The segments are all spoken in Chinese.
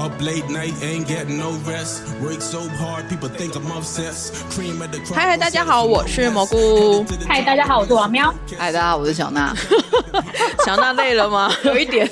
嗨嗨，大家好，我是蘑菇。嗨，大家好，我是王喵。嗨，大家好，我是小娜。小娜累了吗？有一点。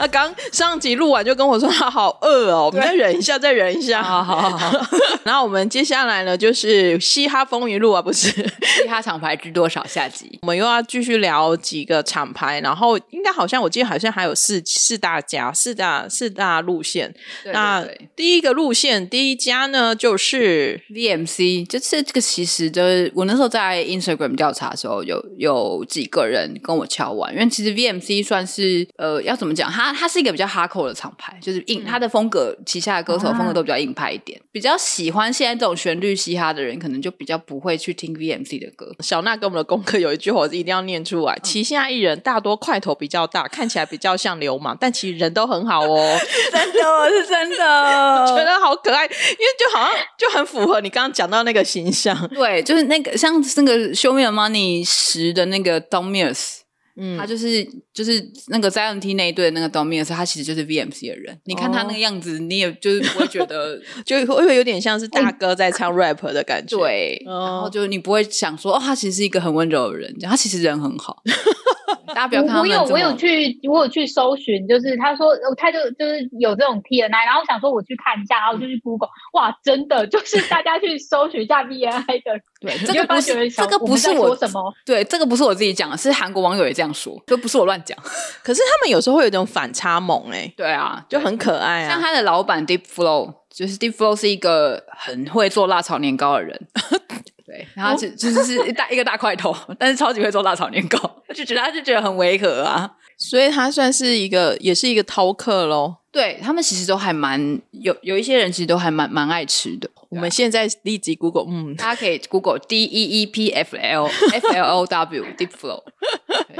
他刚上集录完就跟我说他好饿哦，我们再忍一下，再忍一下。好好好。然后我们接下来呢，就是嘻哈风云录啊，不是嘻哈厂牌知多少下集，我们又要继续聊几个厂牌，然后应该好像我记得好像还有四四大家，四大四大路线。那第一个路线第一家呢，就是 VMC，就是这个其实就是我那时候在 Instagram 调查的时候，有有几个人跟我敲完，因为其实 VMC 算是呃要怎么讲，它它是一个比较哈扣的厂牌，就是硬，它的风格旗下的歌手风格都比较硬派一点，比较喜欢现在这种旋律嘻哈的人，可能就比较不会去听 VMC 的歌。小娜给我们的功课有一句话是一定要念出来：旗下艺人大多块头比较大，看起来比较像流氓，但其实人都很好哦。真的是真的，觉得好可爱，因为就好像就很符合你刚刚讲到那个形象。对，就是那个像那个《Show Me the Money》十的那个 Don Mills。嗯，他就是就是那个 Zion T 那一队的那个 Dominus，他其实就是 VMC 的人。你看他那个样子，你也就是不会觉得，就会有点像是大哥在唱 rap 的感觉。对，然后就你不会想说，哦，他其实是一个很温柔的人，他其实人很好。大家不要看我有我有去我有去搜寻，就是他说他就就是有这种 T N I，然后想说我去看一下，然后就去 Google，哇，真的就是大家去搜寻一下 B N I 的。对，这个不是这个不是我什么？对，这个不是我自己讲的，是韩国网友也这样说，就不是我乱讲。可是他们有时候会有一种反差萌，哎，对啊，就很可爱啊。像他的老板 Deep Flow，就是 Deep Flow 是一个很会做辣炒年糕的人。对，然后就就是一大一个大块头，但是超级会做辣炒年糕，就觉得他就觉得很违和啊，所以他算是一个，也是一个饕客喽。对他们其实都还蛮有有一些人其实都还蛮蛮爱吃的。我们现在立即 Google，嗯，大家可以 Google D E E P F L F L O W Deep Flow，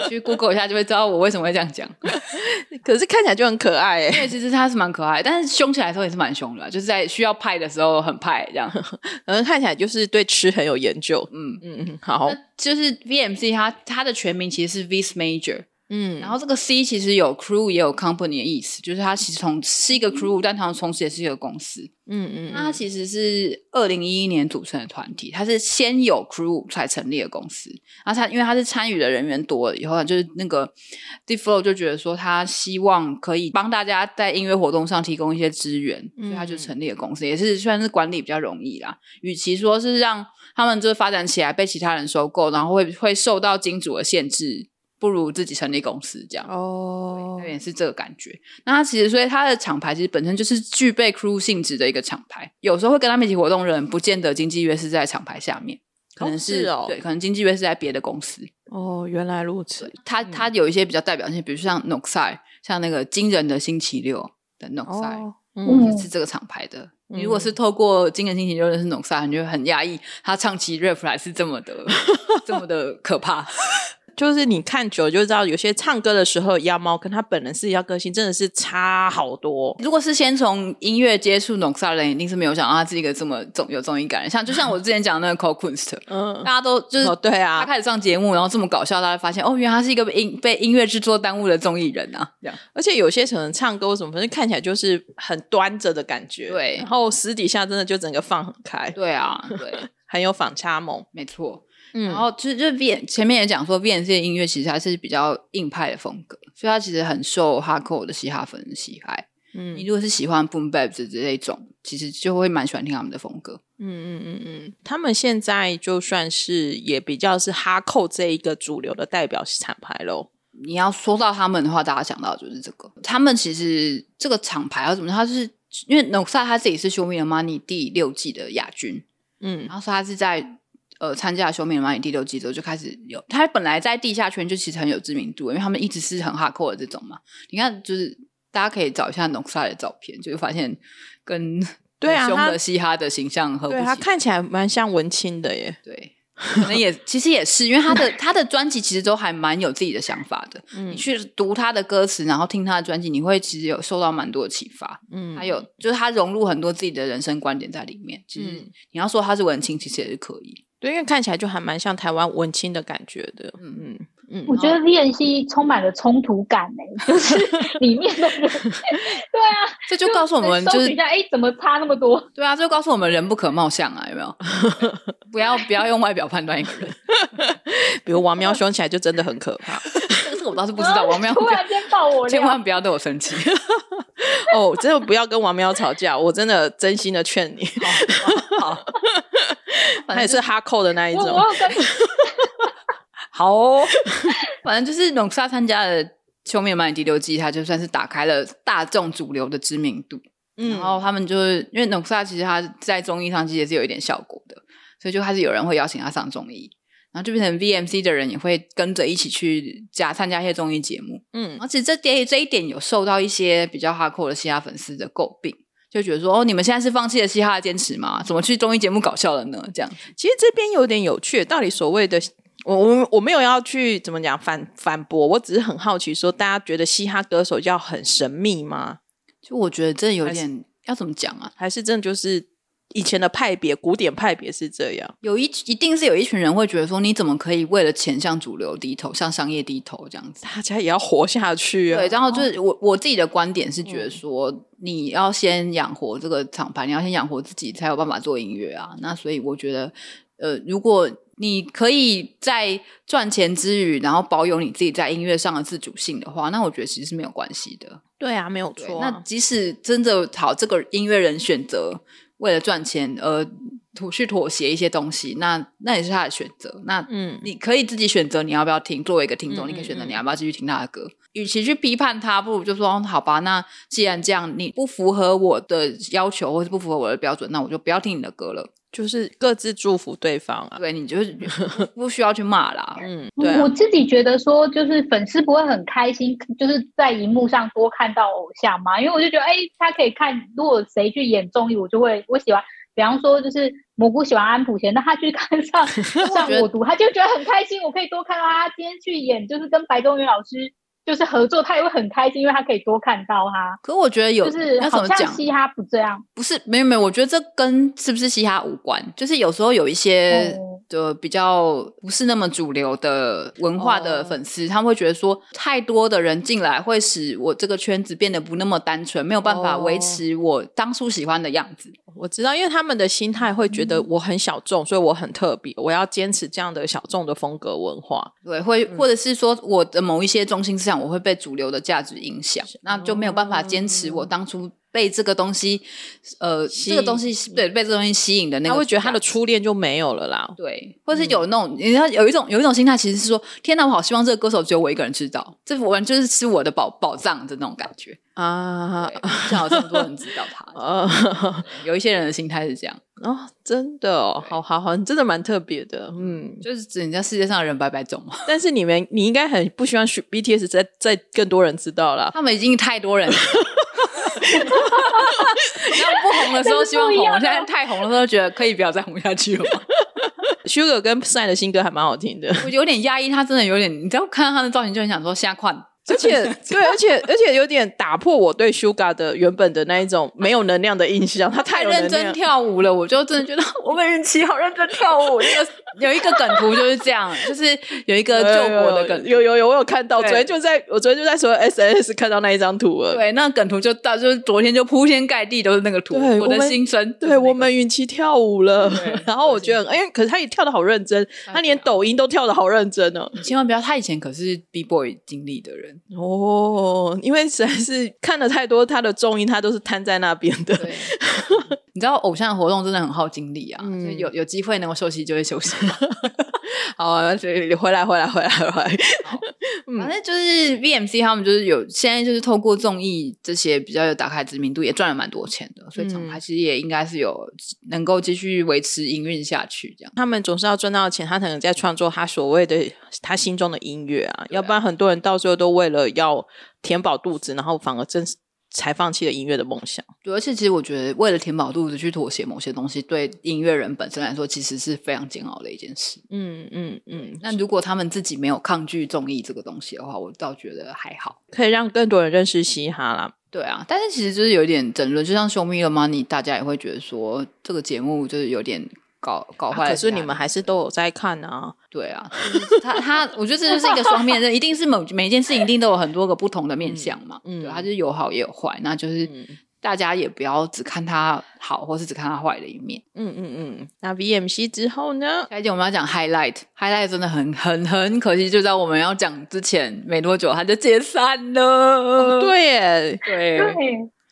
去 Google 一下就会知道我为什么会这样讲。可是看起来就很可爱哎，对，其实他是蛮可爱，但是凶起来的时候也是蛮凶的，就是在需要派的时候很派这样。可能看起来就是对吃很有研究。嗯嗯嗯，好，就是 V M C，它它的全名其实是 Vis Major。嗯，然后这个 C 其实有 crew 也有 company 的意思，就是它其实从是一个 crew，但它同时也是一个公司。嗯嗯，那它其实是二零一一年组成的团体，它是先有 crew 才成立的公司。然后它因为它是参与的人员多了以后，就是那个 d e f l o w 就觉得说，他希望可以帮大家在音乐活动上提供一些资源，所以他就成立了公司，也是算是管理比较容易啦。与其说是让他们就发展起来被其他人收购，然后会会受到金主的限制。不如自己成立公司这样哦，有点是这个感觉。那他其实，所以他的厂牌其实本身就是具备 crew 性质的一个厂牌。有时候会跟他们一起活动的人，不见得经纪约是在厂牌下面，可能是哦，对，可能经纪约是在别的公司。哦，原来如此。他他有一些比较代表性，比如像 Noxai，像那个惊人的星期六的 Noxai，嗯，是这个厂牌的。你如果是透过惊人星期六认识 Noxai，你就很压抑，他唱起 rap 来是这么的，这么的可怕。就是你看久就知道，有些唱歌的时候，妖猫跟他本人私底下个性真的是差好多。如果是先从音乐接触 Noxa 人，一定是没有想到他是一个这么综有综艺感。像就像我之前讲那个 Cole Kunst，嗯，大家都就是对啊，他开始上节目，然后这么搞笑，大家发现哦，原来他是一个音被音乐制作耽误的综艺人啊。这样，而且有些可能唱歌什么，反正看起来就是很端着的感觉，对。然后私底下真的就整个放很开，对啊，对，很有反差萌，没错。然后就是就是 V 前面也讲说，V N C 的音乐其实还是比较硬派的风格，所以它其实很受哈扣的嘻哈粉喜爱。嗯，你如果是喜欢 Boom Bap 这这种，其实就会蛮喜欢听他们的风格。嗯嗯嗯嗯，他们现在就算是也比较是哈扣这一个主流的代表厂牌喽。你要说到他们的话，大家想到就是这个。他们其实这个厂牌要怎么？他是因为 Noxa 他自己是《Show Me the Money》第六季的亚军。嗯，然后说他是在。呃，参加《修命的蚂蚁》第六季之后就开始有，他本来在地下圈就其实很有知名度，因为他们一直是很哈扣的这种嘛。你看，就是大家可以找一下农萨的照片，就会发现跟对啊，凶的嘻哈的形象和对他看起来蛮像文青的耶。对，可能也其实也是，因为他的他的专辑其实都还蛮有自己的想法的。你去读他的歌词，然后听他的专辑，你会其实有受到蛮多的启发。嗯，还有就是他融入很多自己的人生观点在里面。其实你要说他是文青，其实也是可以。对，因为看起来就还蛮像台湾文青的感觉的。嗯嗯嗯，我觉得 V N C 充满了冲突感呢，就是 里面的人，对啊，这就告诉我们，就是哎，怎么差那么多？对啊，这就告诉我们人不可貌相啊，有没有？不要不要用外表判断一个人。比如王喵凶起来就真的很可怕。这个我倒是不知道。王喵突然间爆我，千万不要对我生气。哦，真的不要跟王喵吵架，我真的真心的劝你。好，他也是哈扣的那一种。好，反正就是龙沙参加的《秋面漫》第六季，他就算是打开了大众主流的知名度。嗯，然后他们就是因为龙沙其实他在综艺上其实也是有一点效果的，所以就开始有人会邀请他上综艺。然后就变成 VMC 的人也会跟着一起去加参加一些综艺节目，嗯，而且这点这一点有受到一些比较哈扣的嘻哈粉丝的诟病，就觉得说哦，你们现在是放弃了嘻哈的坚持吗？怎么去综艺节目搞笑了呢？这样，其实这边有点有趣，到底所谓的我我我没有要去怎么讲反反驳，我只是很好奇，说大家觉得嘻哈歌手要很神秘吗？就我觉得这有点要怎么讲啊？还是真的就是？以前的派别，古典派别是这样，有一一定是有一群人会觉得说，你怎么可以为了钱向主流低头，向商业低头这样子？大家也要活下去啊！对，然后就是我我自己的观点是觉得说，你要先养活这个厂牌，你要先养活自己，才有办法做音乐啊。那所以我觉得，呃，如果你可以在赚钱之余，然后保有你自己在音乐上的自主性的话，那我觉得其实是没有关系的。对啊，没有错。那即使真的好，这个音乐人选择。为了赚钱而妥去妥协一些东西，那那也是他的选择。那嗯，你可以自己选择你要不要听。作为一个听众，你可以选择你要不要继续听他的歌。与其去批判他，不如就说好吧。那既然这样，你不符合我的要求，或是不符合我的标准，那我就不要听你的歌了。就是各自祝福对方啊。对你就是不需要去骂啦。嗯，对。我自己觉得说，就是粉丝不会很开心，就是在荧幕上多看到偶像嘛。因为我就觉得，哎，他可以看，如果谁去演综艺，我就会我喜欢。比方说，就是蘑菇喜欢安普贤，那他去看上 上我读，他就觉得很开心。我可以多看到他今天去演，就是跟白中原老师。就是合作，他也会很开心，因为他可以多看到他。可我觉得有，就是好像嘻哈不这样，不是没有没有，我觉得这跟是不是嘻哈无关。就是有时候有一些的比较不是那么主流的文化的粉丝，他们会觉得说，太多的人进来会使我这个圈子变得不那么单纯，没有办法维持我当初喜欢的样子。我知道，因为他们的心态会觉得我很小众，所以我很特别，我要坚持这样的小众的风格文化。对，会或者是说我的某一些中心思想，我会被主流的价值影响，那就没有办法坚持我当初。被这个东西，呃，这个东西对被这个东西吸引的那个，他会觉得他的初恋就没有了啦。对，或者是有那种，你要有一种有一种心态，其实是说，天哪，我好希望这个歌手只有我一个人知道，这我就是是我的宝宝藏的那种感觉啊，像有这么多人知道他，有一些人的心态是这样哦，真的哦，好好好，真的蛮特别的，嗯，就是指人家世界上的人百百种嘛。但是你们，你应该很不希望 BTS 在在更多人知道了，他们已经太多人。那不红的时候希望红，现在太红的时候觉得可以不要再红下去了吗？Sugar 跟 Sign 的新歌还蛮好听的，我有点压抑，他真的有点，你只要看到他的造型就很想说下款。而且对，而且而且有点打破我对 Sugar 的原本的那一种没有能量的印象。他太认真跳舞了，我就真的觉得 我们运气好认真跳舞。那个 有一个梗图就是这样，就是有一个救国的梗，有有有，我有看到。昨天就在我昨天就在说 SNS 看到那一张图了。对，那梗图就到，就是昨天就铺天盖地都是那个图。我的心声，对我们运气跳舞了。然后我觉得，哎，可是他也跳的好认真，他连抖音都跳的好认真哦。你千万不要，他以前可是 B Boy 经历的人哦。因为实在是看了太多他的综艺，他都是瘫在那边的。你知道偶像活动真的很耗精力啊，有有机会能够休息就会休息。好，所以回来回来回来回来。反正就是 VMC 他们就是有现在就是透过综艺这些比较有打开知名度，也赚了蛮多钱的，所以厂牌其实也应该是有能够继续维持营运下去。这样，他们总是要赚到钱，他才能在创作他所谓的他心中的音乐啊，要不然很多人到最后都为了要填饱肚子，然后反而真是。才放弃了音乐的梦想。对，而且其实我觉得，为了填饱肚子去妥协某些东西，对音乐人本身来说，其实是非常煎熬的一件事。嗯嗯嗯。那如果他们自己没有抗拒综艺这个东西的话，我倒觉得还好，可以让更多人认识嘻哈啦。对啊，但是其实就是有点争论，就像《Show Me the Money》，大家也会觉得说这个节目就是有点。搞搞坏，可是你们还是都有在看啊？对啊，他他，我觉得这就是一个双面刃，一定是某每一件事情一定都有很多个不同的面相嘛。嗯，它就是有好也有坏，那就是大家也不要只看他好，或是只看他坏的一面。嗯嗯嗯。那 VMC 之后呢？下一件我们要讲 Highlight，Highlight 真的很很很可惜，就在我们要讲之前没多久，它就解散了。对耶，对。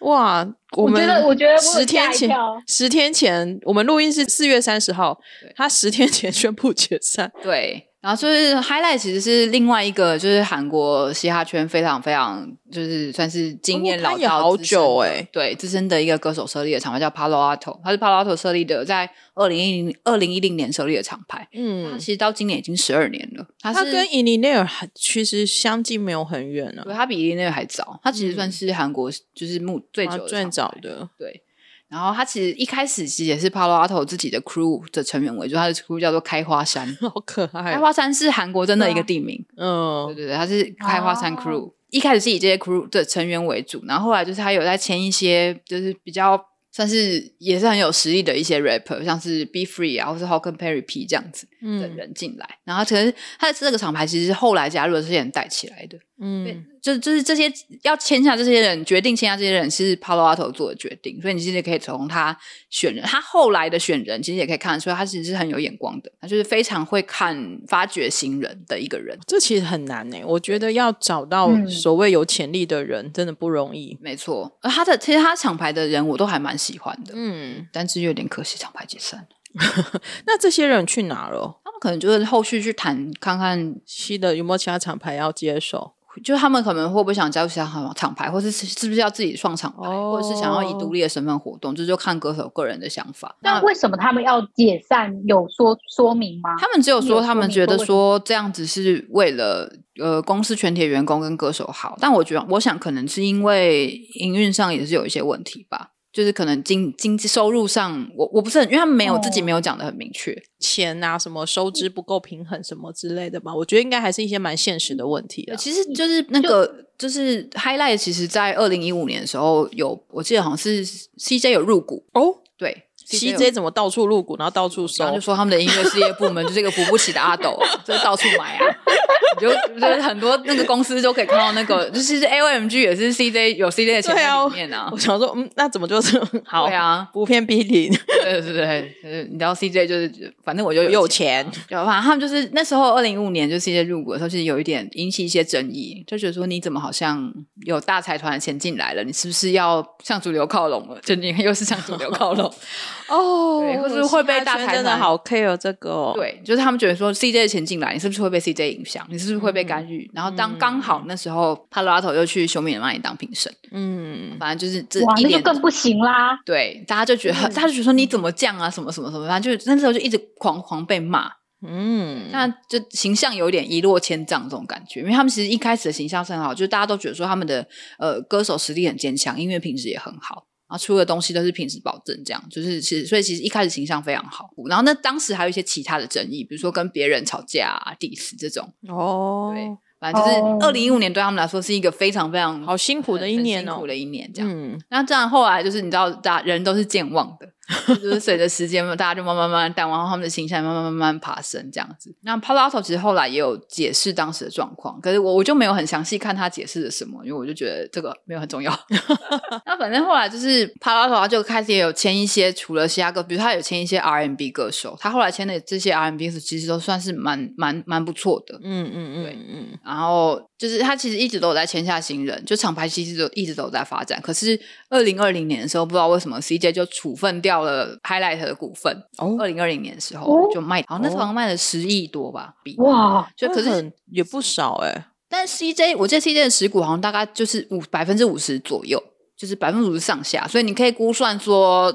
哇，我觉得我觉得十天前，十天前我们录音是四月三十号，他十天前宣布解散。对。然后就是 Highlight，其实是另外一个，就是韩国嘻哈圈非常非常，就是算是经验老道、好久哎，对资深的一个歌手设立的厂牌叫 Palo Alto，他是 Palo Alto 设立的，在二零一零二零一零年设立的厂牌，嗯，他其实到今年已经十二年了。他跟 i n i n e r 其实相近没有很远了，对，他比 i n i n e r 还早，他其实算是韩国就是目最久最早的，对。然后他其实一开始其实也是 Palo Alto 自己的 crew 的成员为主，他的 crew 叫做开花山，好可爱。开花山是韩国真的一个地名，嗯，对对对，他是开花山 crew，一开始是以这些 crew 的成员为主，然后后来就是他有在签一些就是比较。算是也是很有实力的一些 rapper，像是 Be Free 啊，或是 Hawken Perry P 这样子的人进来，然后其实他的这个厂牌其实是后来加入的这些人带起来的，嗯，就就是这些要签下这些人决定签下这些人是 Palo Alto 做的决定，所以你其实可以从他选人，他后来的选人其实也可以看得出来，他其实是很有眼光的，他就是非常会看发掘新人的一个人，这其实很难呢，我觉得要找到所谓有潜力的人真的不容易，没错，而他的其实他厂牌的人我都还蛮。喜欢的，嗯，但是有点可惜，厂牌解散了。那这些人去哪了？他们可能就是后续去谈，看看新的有没有其他厂牌要接手。就他们可能会不会想加入其他厂牌，或是是不是要自己创厂牌，或者是想要以独立的身份活动，这就看歌手个人的想法。那为什么他们要解散？有说说明吗？他们只有说他们觉得说这样子是为了呃公司全体员工跟歌手好。但我觉得，我想可能是因为营运上也是有一些问题吧。就是可能经经济收入上，我我不是很，因为他们没有自己没有讲的很明确，钱啊什么收支不够平衡什么之类的吧。我觉得应该还是一些蛮现实的问题的。其实就是那个就是 Highlight，其实在二零一五年的时候有，我记得好像是 CJ 有入股哦，对，CJ 怎么到处入股，然后到处收，就说他们的音乐事业部门就是一个扶不起的阿斗，就是到处买啊。就就是很多那个公司都可以看到那个，就是 A O M G 也是 C J 有 C J 的钱在里面啊。我想说，嗯，那怎么就是好啊？不偏不零，对对对，你知道 C J 就是，反正我就有钱。反正他们就是那时候二零一五年就 C J 入股的时候，其实有一点引起一些争议，就觉得说你怎么好像有大财团的钱进来了，你是不是要向主流靠拢了？就你又是向主流靠拢 哦，或是会被大财团真的好 care 这个？对，就是他们觉得说 C J 的钱进来，你是不是会被 C J 影响？你是是不是会被干预？然后当刚好那时候，帕拉头又去修米的那里当评审，嗯，反正就是这一年更不行啦。对，大家就觉得，大家就觉得说你怎么降啊，什么什么什么，反正就那时候就一直狂狂被骂，嗯，那就形象有点一落千丈这种感觉。因为他们其实一开始的形象是很好，就是大家都觉得说他们的呃歌手实力很坚强，音乐品质也很好。然后出的东西都是品质保证，这样就是其实所以其实一开始形象非常好。然后那当时还有一些其他的争议，比如说跟别人吵架、diss 这种哦。对，反正就是二零一五年对他们来说是一个非常非常好辛苦的一年哦，辛苦的一年这样。嗯，那这样后来就是你知道，大人都是健忘的。就是随着时间嘛，大家就慢慢慢慢淡忘，然后他们的形象慢慢慢慢爬升这样子。那 Palo Alto 其实后来也有解释当时的状况，可是我我就没有很详细看他解释了什么，因为我就觉得这个没有很重要。那反正后来就是 Palo Alto 他就开始也有签一些除了嘻哈歌，比如他有签一些 R&B 歌手，他后来签的这些 R&B 其实都算是蛮蛮蛮不错的。嗯嗯嗯，对嗯。然后就是他其实一直都有在签下新人，就厂牌其实都一直都在发展。可是二零二零年的时候，不知道为什么 CJ 就处分掉。到了 Highlight 的股份，二零二零年的时候就卖，好那时候卖了十亿多吧，哇，就可是也不少哎。但 CJ 我记得 CJ 的持股好像大概就是五百分之五十左右，就是百分之五十上下，所以你可以估算说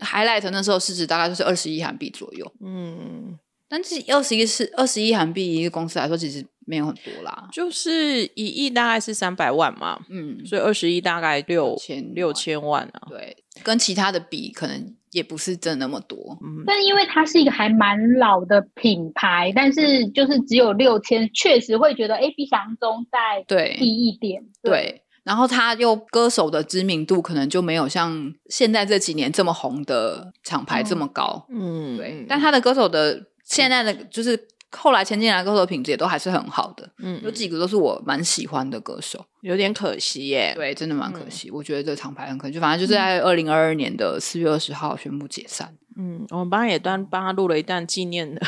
Highlight 那时候市值大概就是二十一韩币左右。嗯，但是二十亿是二十一韩币一个公司来说，其实。没有很多啦，就是一亿大概是三百万嘛，嗯，所以二十亿大概六千六千万啊，对，跟其他的比可能也不是真那么多，嗯，但因为它是一个还蛮老的品牌，但是就是只有六千，确实会觉得哎，比想象中再低一点，对，然后他又歌手的知名度可能就没有像现在这几年这么红的厂牌这么高，嗯，对，但他的歌手的现在的就是。后来前进来歌手品质也都还是很好的，嗯，有几个都是我蛮喜欢的歌手，有点可惜耶，对，真的蛮可惜。我觉得这厂牌很可惜，反正就是在二零二二年的四月二十号宣布解散。嗯，我们帮也端帮他录了一段纪念的，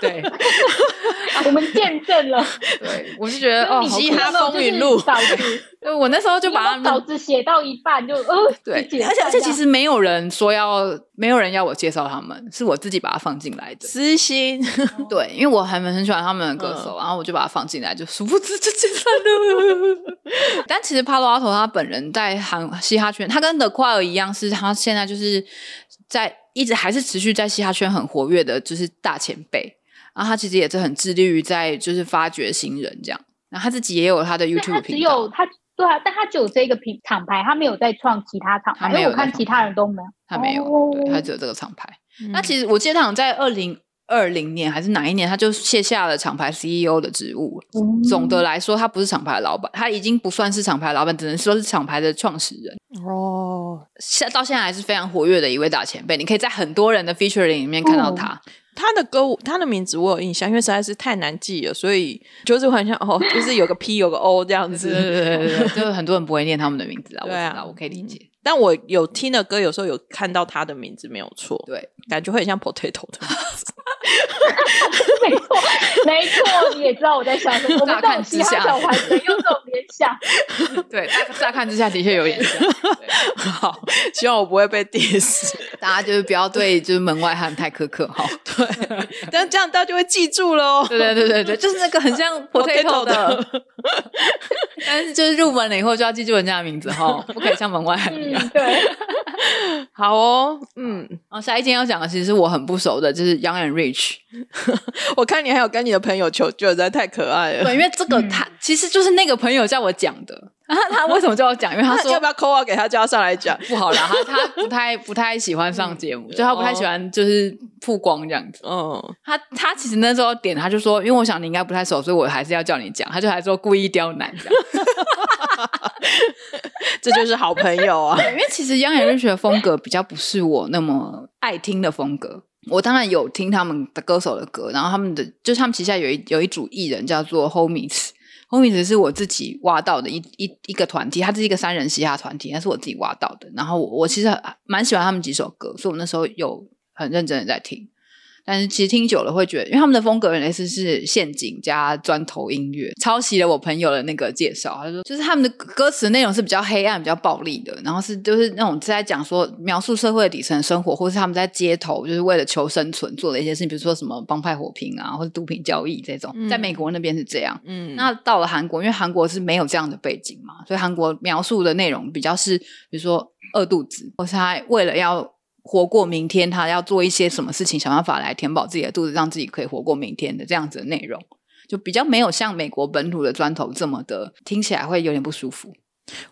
对，我们见证了。对，我就觉得哦，嘻哈风云录，对，我那时候就把稿子写到一半就呃，对，而且而且其实没有人说要，没有人要我介绍他们，是我自己把它放进来的私心。对，因为我还蛮很喜欢他们的歌手，然后我就把它放进来，就殊不知就解散了。但其实帕罗阿头他本人在韩嘻哈圈，他跟德夸尔一样，是他现在就是在。一直还是持续在嘻哈圈很活跃的，就是大前辈。然后他其实也是很致力于在就是发掘新人这样。然后他自己也有他的 YouTube 频道。只有他对啊，但他只有这个品厂牌，他没有再创其他厂牌。因为我看其他人都没有，他没有，他只有这个厂牌。那其实我记得他在二零二零年还是哪一年，他就卸下了厂牌 CEO 的职务。总的来说，他不是厂牌老板，他已经不算是厂牌老板，只能说是厂牌的创始人。哦，现到现在还是非常活跃的一位大前辈，你可以在很多人的 featuring 里面看到他。他的歌，他的名字我有印象，因为实在是太难记了，所以就是很像哦，就是有个 P 有个 O 这样子，对对对对，就是很多人不会念他们的名字啊。对啊，我可以理解。但我有听的歌，有时候有看到他的名字，没有错。对，感觉会很像 Potato 的。没错，没错，你也知道我在想什么。乍看之下，小孩子用这种联想。对，乍乍看之下的确有点像。好，希望我不会被 diss。大家就是不要对就是门外汉太苛刻哈。对，但这样大家就会记住了哦。对对对对对，就是那个很像 Potato 的。但是就是入门了以后就要记住人家的名字哈，不可以像门外汉一样。对，好哦，嗯，然后下一件要讲的其实是我很不熟的，就是 Young and Rich。我看你还有跟你的朋友求救，实在太可爱了。对，因为这个他其实就是那个朋友叫我讲的。他为什么叫我讲？因为他说要不要 call 给他叫他上来讲？不好啦，他他不太不太喜欢上节目，就他不太喜欢就是曝光这样子。嗯，他他其实那时候点他就说，因为我想你应该不太熟，所以我还是要叫你讲。他就还说故意刁难这样。这就是好朋友啊！因为其实央眼日学的风格比较不是我那么爱听的风格。我当然有听他们的歌手的歌，然后他们的就他们旗下有一有一组艺人叫做 Homies，Homies 是我自己挖到的一一一个团体，它是一个三人嘻哈团体，那是我自己挖到的。然后我我其实蛮喜欢他们几首歌，所以我那时候有很认真的在听。但是其实听久了会觉得，因为他们的风格原来是是陷阱加砖头音乐，抄袭了我朋友的那个介绍。他说，就是他们的歌词内容是比较黑暗、比较暴力的，然后是就是那种在讲说描述社会底层生活，或是他们在街头就是为了求生存做的一些事情，比如说什么帮派火拼啊，或者毒品交易这种。在美国那边是这样，嗯，那到了韩国，因为韩国是没有这样的背景嘛，所以韩国描述的内容比较是，比如说饿肚子，或是他为了要。活过明天，他要做一些什么事情，想办法来填饱自己的肚子，让自己可以活过明天的这样子的内容，就比较没有像美国本土的砖头这么的听起来会有点不舒服。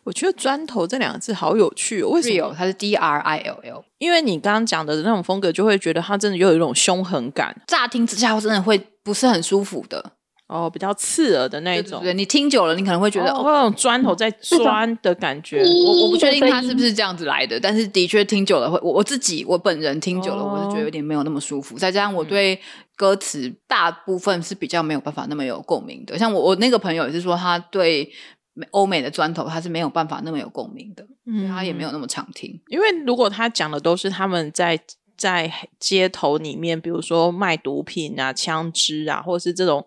我觉得“砖头”这两个字好有趣，哦为什么它是 D R I L L？因为你刚刚讲的那种风格，就会觉得它真的有一种凶狠感，乍听之下真的会不是很舒服的。哦，比较刺耳的那种，对你听久了，你可能会觉得哦，那种砖头在钻的感觉。我我不确定它是不是这样子来的，但是的确听久了会，我我自己我本人听久了，我是觉得有点没有那么舒服。再加上我对歌词大部分是比较没有办法那么有共鸣的。像我我那个朋友也是说，他对欧美的砖头他是没有办法那么有共鸣的，嗯，他也没有那么常听。因为如果他讲的都是他们在在街头里面，比如说卖毒品啊、枪支啊，或者是这种。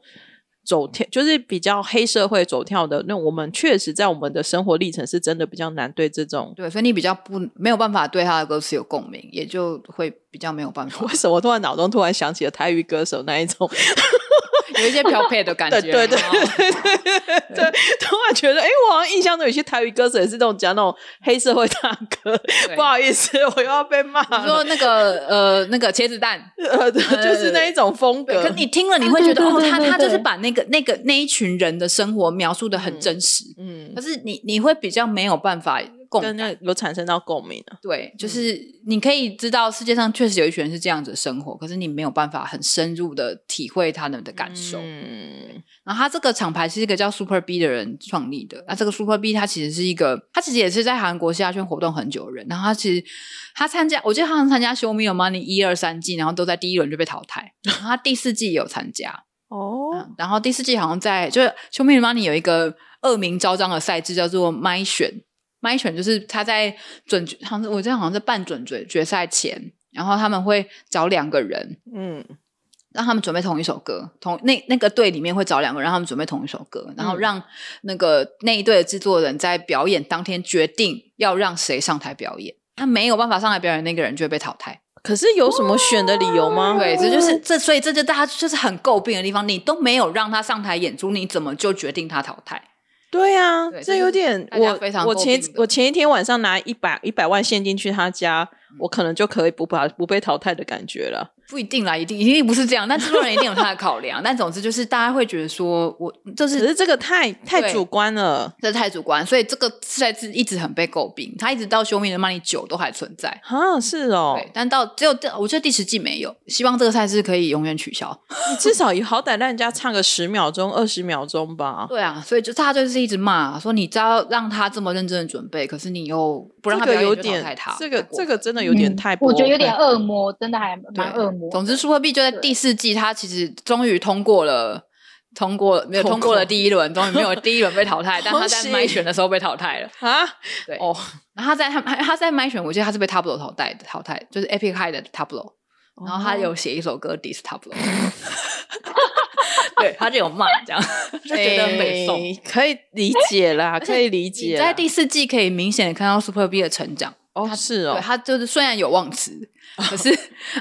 走跳就是比较黑社会走跳的那，我们确实在我们的生活历程是真的比较难对这种对，所以你比较不没有办法对他的歌词有共鸣，也就会比较没有办法。为什么突然脑中突然想起了台语歌手那一种？有一些飘配的感觉，对对 对对对，突然觉得，哎，我好像印象中有些台语歌手也是这种讲那种黑社会大哥。不好意思，我又要被骂。你说那个呃，那个茄子蛋，呃，就是那一种风格。可你听了，你会觉得哦，他他就是把那个那个那一群人的生活描述的很真实。嗯，可是你你会比较没有办法。共感，有产生到共鸣啊。对，就是你可以知道世界上确实有一群人是这样子生活，可是你没有办法很深入的体会他们的感受。嗯，然后他这个厂牌是一个叫 Super B 的人创立的。那这个 Super B 他其实是一个，他其实也是在韩国下圈活动很久的人。然后他其实他参加，我记得他参加 Show Me Your Money 一二三季，然后都在第一轮就被淘汰。然后他第四季也有参加 哦，然后第四季好像在就是 Show Me Your Money 有一个恶名昭彰的赛制叫做麦选。麦选就是他在准决，好像我这样好像是半准决决赛前，然后他们会找两个人，嗯，让他们准备同一首歌，同那那个队里面会找两个人，让他们准备同一首歌，然后让那个那一队的制作人在表演当天决定要让谁上台表演，他没有办法上台表演，那个人就会被淘汰。可是有什么选的理由吗？对，这就是这，所以这就大家就是很诟病的地方，你都没有让他上台演出，你怎么就决定他淘汰？对呀，这有点我我前我前一天晚上拿一百一百万现金去他家，我可能就可以不把不被淘汰的感觉了。不一定啦，一定一定不是这样。但制作人一定有他的考量。但总之就是大家会觉得说，我就是，可是这个太太主观了，这太主观，所以这个赛制一直很被诟病。他一直到《修命的 Money》九都还存在啊，是哦。但到只有我觉得第十季没有。希望这个赛事可以永远取消。你至少也好歹让人家唱个十秒钟、二十秒钟吧。对啊，所以就大家就是一直骂说，你知道让他这么认真的准备，可是你又不让他表演，就淘他。这个这个真的有点太，我觉得有点恶魔，真的还蛮恶魔。总之，Super B 就。在第四季，他其实终于通过了，通过没有通过了第一轮，终于没有第一轮被淘汰，但他在麦选的时候被淘汰了啊！对哦，然后他在他他在麦选，我记得他是被 Tablo 淘汰的，淘汰就是 Epic High 的 Tablo，然后他有写一首歌 Dis Tablo，对他就有骂这样，就觉得美颂，可以理解啦，可以理解。在第四季可以明显的看到 Super B 的成长。哦，是哦，他就是虽然有忘词，可是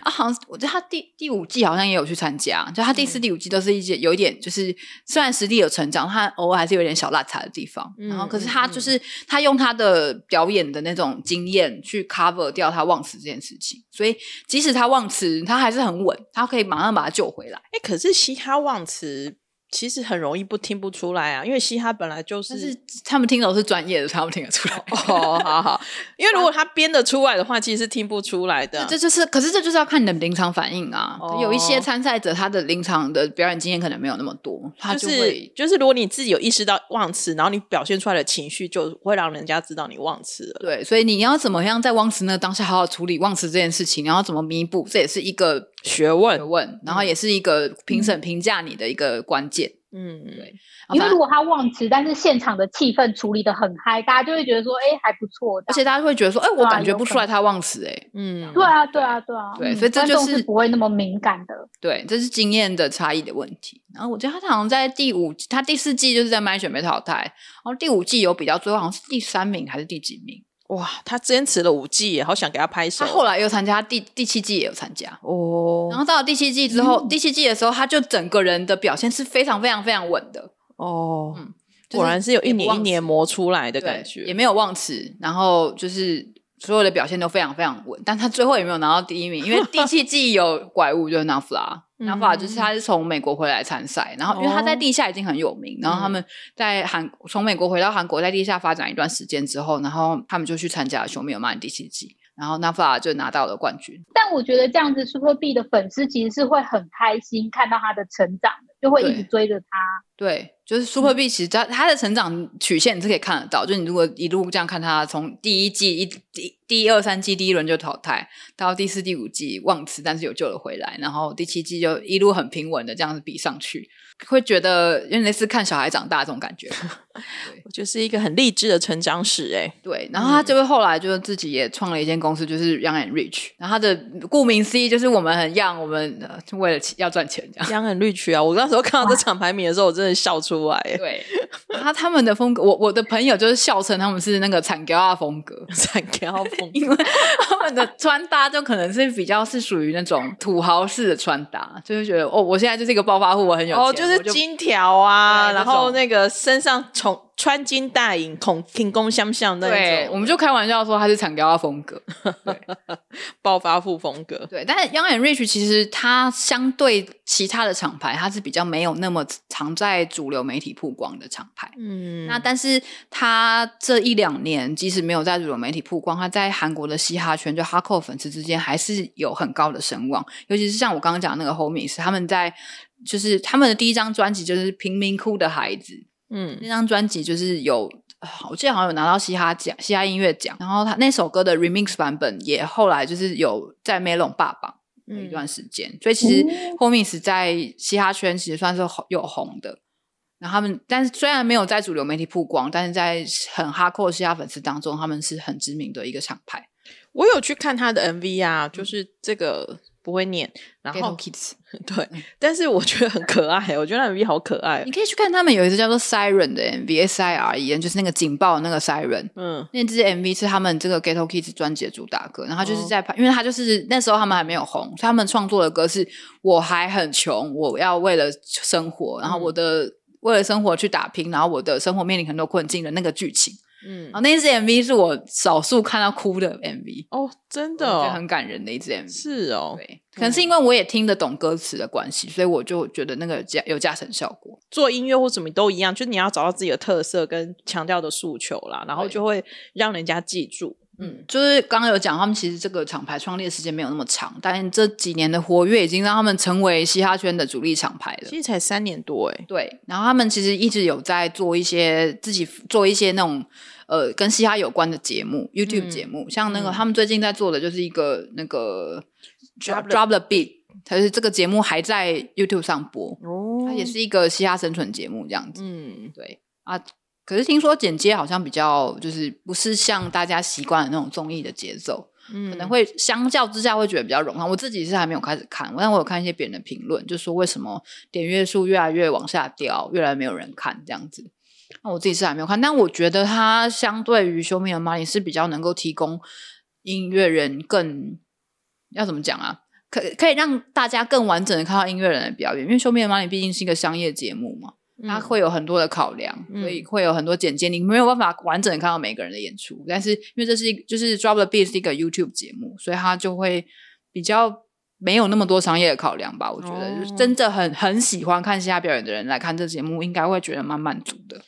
啊，好像我觉得他第第五季好像也有去参加，就他第四、第五季都是一些有一点，就是虽然实力有成长，他偶尔还是有点小落差的地方。然后，可是他就是他用他的表演的那种经验去 cover 掉他忘词这件事情，所以即使他忘词，他还是很稳，他可以马上把他救回来。哎，可是其他忘词。其实很容易不听不出来啊，因为嘻哈本来就是，是他们听都是专业的，他们听得出来。哦，好好，因为如果他编得出来的话，其实是听不出来的。这就是，可是这就是要看你的临场反应啊。有一些参赛者，他的临场的表演经验可能没有那么多，他就会就是，如果你自己有意识到忘词，然后你表现出来的情绪，就会让人家知道你忘词了。对，所以你要怎么样在忘词那当下好好处理忘词这件事情，然后怎么弥补，这也是一个学问，学问，然后也是一个评审评价你的一个关键。嗯，对，因为如果他忘词，但是现场的气氛处理的很嗨，大家就会觉得说，哎，还不错。而且大家会觉得说，哎，我感觉不出来他忘词，哎，嗯，对啊，对啊，对啊，对，所以这就是不会那么敏感的。对，这是经验的差异的问题。然后我觉得他好像在第五，他第四季就是在麦选被淘汰，然后第五季有比较，最后好像是第三名还是第几名？哇，他坚持了五季，好想给他拍手。他后来又参加第第七季也有参加。哦。然后到了第七季之后，第七季的时候，他就整个人的表现是非常非常非常稳的。哦，嗯，果然是有一年一年磨出来的感觉，也没有忘词，然后就是所有的表现都非常非常稳，但他最后也没有拿到第一名，因为第七季有怪物就是 Nafla，Nafla 就是他是从美国回来参赛，然后因为他在地下已经很有名，然后他们在韩从美国回到韩国，在地下发展一段时间之后，然后他们就去参加《熊没有曼》第七季。然后 Nafla 就拿到了冠军，但我觉得这样子 Super B 的粉丝其实是会很开心看到他的成长的，就会一直追着他。对，就是 Super B 其实他他的成长曲线你是可以看得到，就你如果一路这样看他从第一季一第第二三季第一轮就淘汰，到第四第五季忘词，但是有救了回来，然后第七季就一路很平稳的这样子比上去。会觉得因为类似看小孩长大这种感觉，我觉得是一个很励志的成长史哎。对，然后他就会后来就是自己也创了一间公司，就是 Young and Rich。然后他的顾名思义就是我们很 young，我们为了要赚钱这样。Young and Rich 啊，我那时候看到这场排名的时候，我真的笑出来。对，然后他们的风格，我我的朋友就是笑称他们是那个惨高啊风格，惨高风，因为他们的穿搭就可能是比较是属于那种土豪式的穿搭，就是觉得哦，我现在就是一个暴发户，我很有钱。就是金条啊，然后那个身上从穿金戴银、孔挺弓相向那对，我们就开玩笑说他是产雕风格，暴发户风格。对，但是 Young and Rich 其实它相对其他的厂牌，它是比较没有那么常在主流媒体曝光的厂牌。嗯，那但是它这一两年，即使没有在主流媒体曝光，它在韩国的嘻哈圈就哈扣粉丝之间还是有很高的声望。尤其是像我刚刚讲那个 Homies，他们在就是他们的第一张专辑就是《贫民窟的孩子》。嗯，那张专辑就是有，我记得好像有拿到嘻哈奖、嘻哈音乐奖。然后他那首歌的 remix 版本也后来就是有在 Melon 霸榜一段时间。所以其实 Homies 在嘻哈圈其实算是有红的。然后他们，但是虽然没有在主流媒体曝光，但是在很哈扣嘻哈粉丝当中，他们是很知名的一个厂牌。我有去看他的 MV 啊，就是这个。不会念，然后 kids 对，但是我觉得很可爱，我觉得 MV 好可爱。你可以去看他们有一支叫做 Siren 的 MV，S I R E N，就是那个警报那个 Siren。嗯，那支 MV 是他们这个 Ghetto Kids 专辑的主打歌，然后就是在拍，因为他就是那时候他们还没有红，他们创作的歌是我还很穷，我要为了生活，然后我的为了生活去打拼，然后我的生活面临很多困境的那个剧情。嗯，啊，那支 MV 是我少数看到哭的 MV 哦，真的，很感人的一支 MV。是哦，对，可能是因为我也听得懂歌词的关系，所以我就觉得那个加有加成效果。做音乐或什么都一样，就是你要找到自己的特色跟强调的诉求啦，然后就会让人家记住。嗯，就是刚刚有讲，他们其实这个厂牌创立的时间没有那么长，但这几年的活跃已经让他们成为嘻哈圈的主力厂牌了。其实才三年多哎。对，然后他们其实一直有在做一些自己做一些那种。呃，跟嘻哈有关的节目，YouTube 节目，像那个他们最近在做的就是一个那个 Drop Drop the Beat，它是这个节目还在 YouTube 上播，哦，它也是一个嘻哈生存节目这样子，嗯，对啊，可是听说剪接好像比较就是不是像大家习惯的那种综艺的节奏，嗯，可能会相较之下会觉得比较冗长。我自己是还没有开始看，但我有看一些别人的评论，就说为什么点阅数越来越往下掉，越来越没有人看这样子。那我自己是还没有看，但我觉得它相对于《修命的玛丽》是比较能够提供音乐人更要怎么讲啊？可可以让大家更完整的看到音乐人的表演，因为《修命的玛丽》毕竟是一个商业节目嘛，它会有很多的考量，所以会有很多剪接，你没有办法完整的看到每个人的演出。但是因为这是一就是 Drop the Beat 是一个 YouTube 节目，所以它就会比较没有那么多商业的考量吧。我觉得，就是真的很很喜欢看其他表演的人来看这节目，应该会觉得蛮满足的。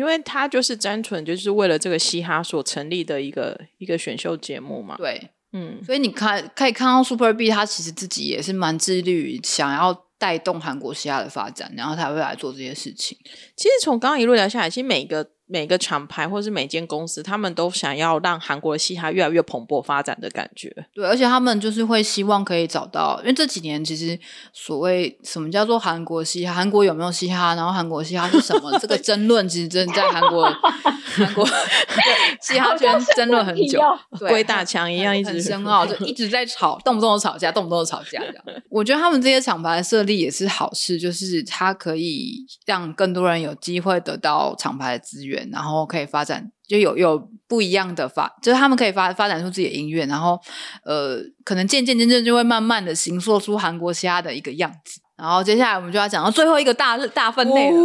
因为他就是单纯就是为了这个嘻哈所成立的一个一个选秀节目嘛。对，嗯，所以你看可以看到 Super B，他其实自己也是蛮致力于想要带动韩国嘻哈的发展，然后才会来做这些事情。其实从刚刚一路聊下来，其实每个。每个厂牌或是每间公司，他们都想要让韩国的嘻哈越来越蓬勃发展的感觉。对，而且他们就是会希望可以找到，因为这几年其实所谓什么叫做韩国嘻哈，韩国有没有嘻哈，然后韩国嘻哈是什么，这个争论其实真的在韩国 韩国 嘻哈圈争论很久，鬼打墙一样，一直深奥，就一直在吵，动不动就吵架，动不动就吵架这样。我觉得他们这些厂牌设立也是好事，就是它可以让更多人有机会得到厂牌的资源。然后可以发展，就有有不一样的发，就是他们可以发发展出自己的音乐，然后呃，可能渐渐渐渐就会慢慢的形塑出韩国虾的一个样子。然后接下来我们就要讲到最后一个大大分类了，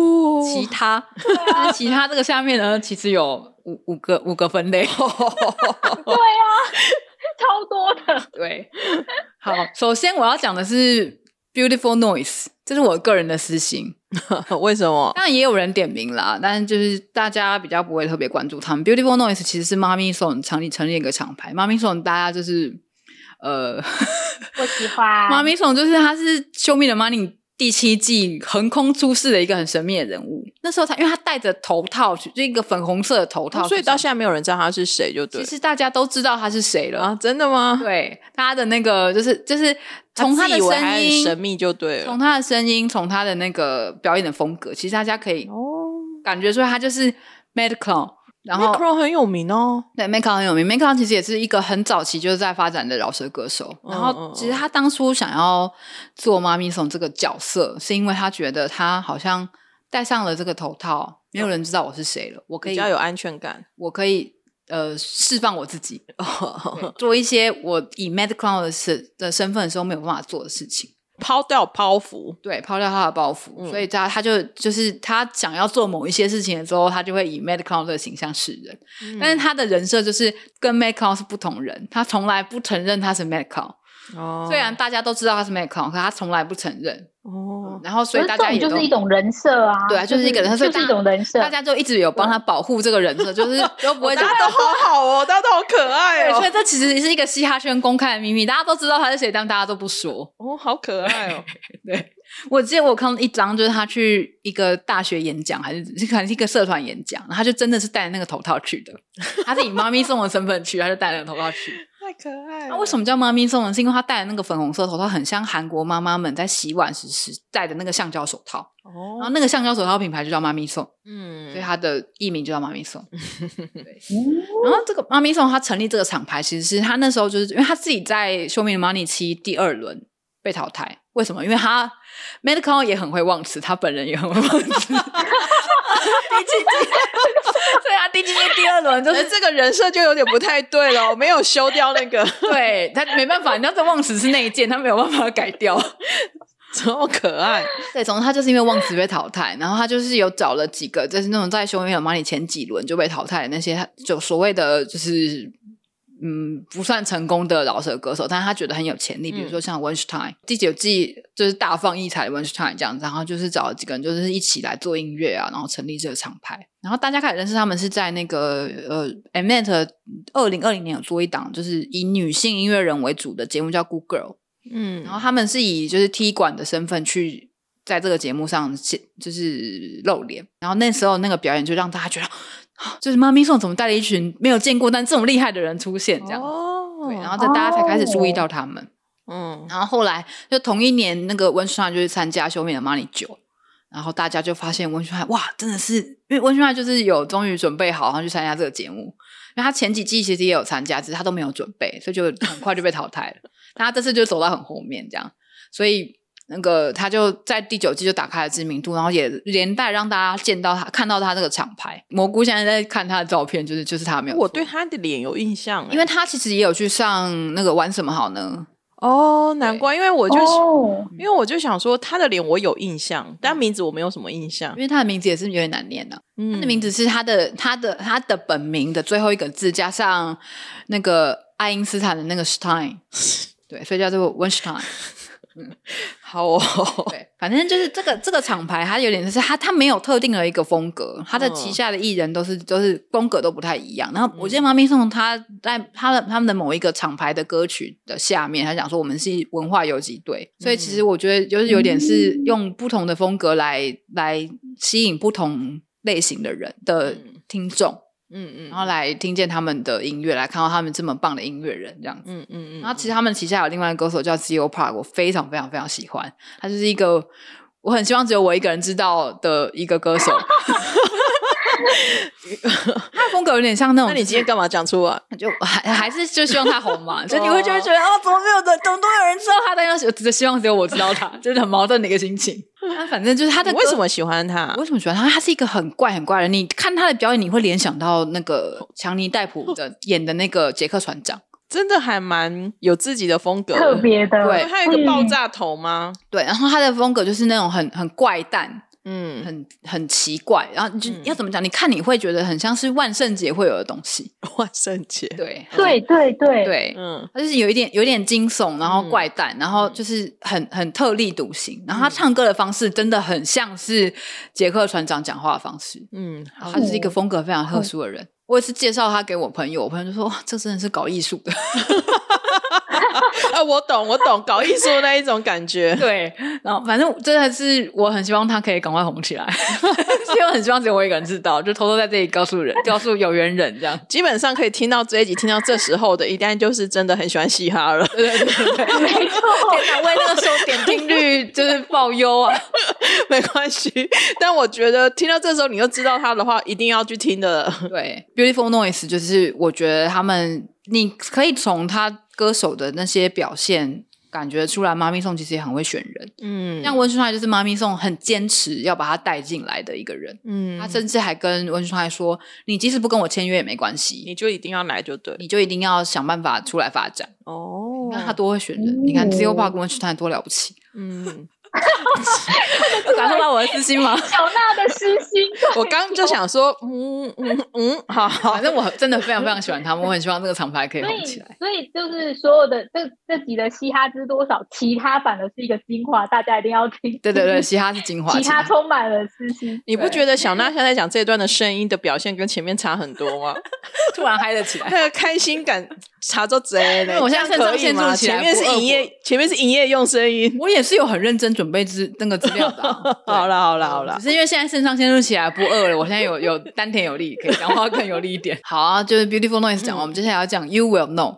其他。其他这个下面呢，其实有五五个五个分类。对啊，超多的。对，好，首先我要讲的是 Beautiful Noise，这是我个人的私心。为什么？当然也有人点名啦，但是就是大家比较不会特别关注他们。Beautiful Noise 其实是 Mommy Song 成立成立一个厂牌，Mommy Song 大家就是呃，我喜欢 Mommy Song，就是它是《Show Me the Money》第七季横空出世的一个很神秘的人物。那时候他因为他戴着头套，就一个粉红色的头套，所以到现在没有人知道他是谁，就对。其实大家都知道他是谁了啊？真的吗？对，他的那个就是就是。从他的声音神秘就对了。从他的声音，从他的那个表演的风格，其实大家可以哦感觉出来，他就是 Mad Clown。然后 Mad Clown 很有名哦，对，Mad Clown 很有名。Mad Clown 其实也是一个很早期就是在发展的饶舌歌手。然后其实他当初想要做妈咪松这个角色，是因为他觉得他好像戴上了这个头套，没有人知道我是谁了，我可以比较有安全感，我可以。呃，释放我自己，做一些我以 Mad Clown 的身的身份的时候没有办法做的事情。抛掉包袱，对，抛掉他的包袱，所以他他就就是他想要做某一些事情的时候，他就会以 Madcon 的形象示人。但是他的人设就是跟 Madcon 是不同人，他从来不承认他是 Madcon。哦，虽然大家都知道他是 Madcon，可他从来不承认。哦，然后所以大家也就是一种人设啊，对啊，就是一个人设，就是一种人设，大家就一直有帮他保护这个人设，就是都不会。大家都好好哦，大家都好可爱哦。所以这其实是一个嘻哈圈公开的秘密，大家都知道他是谁，但大家都不说。哦，好可爱哦。对，我记得我看一张，就是他去一个大学演讲，还是可能是一个社团演讲，然后他就真的是戴那个头套去的，他是以妈咪送的身份去，他就戴那个头套去。太可爱！那为什么叫妈咪送呢？是因为她戴的那个粉红色头套很像韩国妈妈们在洗碗时时戴的那个橡胶手套。哦，然后那个橡胶手套品牌就叫妈咪送。嗯，所以它的艺名就叫妈咪送。对，然后这个妈咪送他成立这个厂牌，其实是他那时候就是因为他自己在《Show Me the Money》期第二轮被淘汰。为什么？因为他 Medical 也很会忘词，他本人也很会忘词。第几季？对啊，第几季第二轮就是这个人设就有点不太对了，我 没有修掉那个。对他没办法，你知道这忘词是那一件，他没有办法改掉。超可爱。对，总之他就是因为忘词被淘汰，然后他就是有找了几个，就是那种在《修音乐马里》前几轮就被淘汰的那些，就所谓的就是。嗯，不算成功的饶舌歌手，但是他觉得很有潜力。比如说像 Winstein，第九季就是大放异彩的 Winstein 这样子，然后就是找了几个人，就是一起来做音乐啊，然后成立这个厂牌。然后大家开始认识他们是在那个呃，Mnet 二零二零年有做一档，就是以女性音乐人为主的节目，叫 Good Girl。嗯，然后他们是以就是踢馆的身份去在这个节目上就是露脸，然后那时候那个表演就让大家觉得。就是妈咪送怎么带了一群没有见过但这么厉害的人出现这样，对，然后这大家才开始注意到他们，嗯，然后后来就同一年那个温顺汉就去参加修面的 Money 九，然后大家就发现温顺汉哇，真的是因为温顺汉就是有终于准备好然后去参加这个节目，因为他前几季其实也有参加，只是他都没有准备，所以就很快就被淘汰了，他这次就走到很后面这样，所以。那个他就在第九季就打开了知名度，然后也连带让大家见到他，看到他这个厂牌。蘑菇现在在看他的照片，就是就是他没有。我对他的脸有印象，因为他其实也有去上那个玩什么好呢？哦，难怪，因为我就因为我就想说他的脸我有印象，但名字我没有什么印象，因为他的名字也是有点难念的。他的名字是他的他的他的本名的最后一个字加上那个爱因斯坦的那个 Stein，对，所以叫做 Weinstein。嗯，好哦。对，反正就是这个这个厂牌，它有点是它它没有特定的一个风格，它的旗下的艺人都是都是风格都不太一样。然后我记得妈咪送他在他的他们的某一个厂牌的歌曲的下面，他讲说我们是文化游击队，所以其实我觉得就是有点是用不同的风格来来吸引不同类型的人的听众。嗯嗯，然后来听见他们的音乐，来看到他们这么棒的音乐人，这样子。嗯嗯嗯。然后其实他们旗下有另外一个歌手叫 z o Park，我非常非常非常喜欢。他就是一个我很希望只有我一个人知道的一个歌手。他的风格有点像那种。那你今天干嘛讲出啊？就还还是就希望他红嘛？所以你会就会觉得哦，怎么没有的，怎么都有人知道他？但是只希望只有我知道他，就是很矛盾的一个心情。他反正就是他的。为什么喜欢他？为什么喜欢他？他是一个很怪很怪的。你看他的表演，你会联想到那个强尼戴普的演的那个杰克船长，真的还蛮有自己的风格，特别的。对，他有一个爆炸头吗？对，然后他的风格就是那种很很怪诞。嗯，很很奇怪，然后就要怎么讲？你看你会觉得很像是万圣节会有的东西。万圣节，对对对对对，嗯，它就是有一点有点惊悚，然后怪诞，然后就是很很特立独行。然后他唱歌的方式真的很像是杰克船长讲话的方式。嗯，他是一个风格非常特殊的人。我也是介绍他给我朋友，我朋友就说：“哇，这真的是搞艺术的。” 啊，我懂，我懂，搞艺术那一种感觉。对，然后反正真的是我很希望他可以赶快红起来，所以我很希望只有我一个人知道，就偷偷在这里告诉人，告诉有缘人这样。基本上可以听到这一集，听到这时候的，一旦就是真的很喜欢嘻哈了。对对对，没错。天哪，为那个时候点听率就是报忧啊，没关系。但我觉得听到这时候你又知道他的话，一定要去听的。对，Beautiful Noise 就是我觉得他们，你可以从他。歌手的那些表现，感觉出来，妈咪颂其实也很会选人。嗯，像温顺爱就是妈咪颂很坚持要把他带进来的一个人。嗯，他甚至还跟温顺爱说：“你即使不跟我签约也没关系，你就一定要来就对，你就一定要想办法出来发展。”哦，你看他多会选人，你看 z o p a 跟温顺爱多了不起。嗯。感受到我的私心吗？小娜的私心。我刚就想说，嗯嗯嗯，好，反正我真的非常非常喜欢他们，我很希望这个厂牌可以红起来。所以就是所有的这这集的嘻哈知多少，其他反而是一个精华，大家一定要听。对对对，嘻哈是精华，其他充满了私心。你不觉得小娜现在讲这段的声音的表现跟前面差很多吗？突然嗨了起来，那个开心感差着贼嘞！我现在可以吗？前面是营业，前面是营业用声音，我也是有很认真准备资那个资料的。好了好了好了，只是因为现在肾上腺素起来不饿了，我现在有有丹田有力，可以讲话更有力一点。好啊，就是 Beautiful Noise 讲完，我们接下来要讲 You Will Know。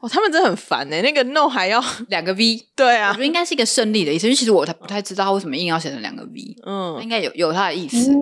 哦，他们真的很烦哎，那个 No 还要 两个 V，对啊，我觉得应该是一个胜利的意思，因为其实我他不太知道他为什么硬要写成两个 V，嗯，应该有有他的意思。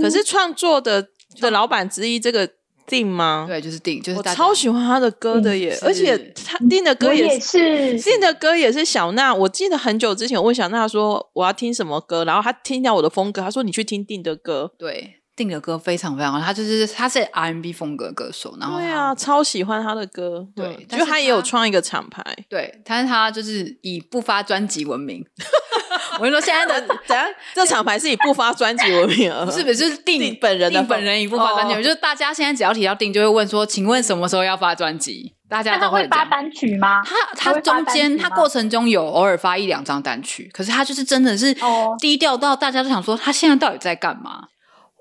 可是创作的的老板之一这个。定吗？对，就是定，就是我超喜欢他的歌的耶，而且他定的歌也是定的歌也是小娜。我记得很久之前我问小娜说我要听什么歌，然后他听到我的风格，他说你去听定的歌。对，定的歌非常非常好，他就是他是 R&B 风格歌手，然后对啊，超喜欢他的歌。对，就他也有创一个厂牌，对，但是他就是以不发专辑闻名。我跟你说，现在的 怎样？这厂牌是以不发专辑为名，不是不是定本人的本人以不发专辑，就是大家现在只要提到定，就会问说，请问什么时候要发专辑？大家都会发单曲吗？他他中间他过程中有偶尔发一两张单曲，可是他就是真的是低调到大家都想说，他现在到底在干嘛？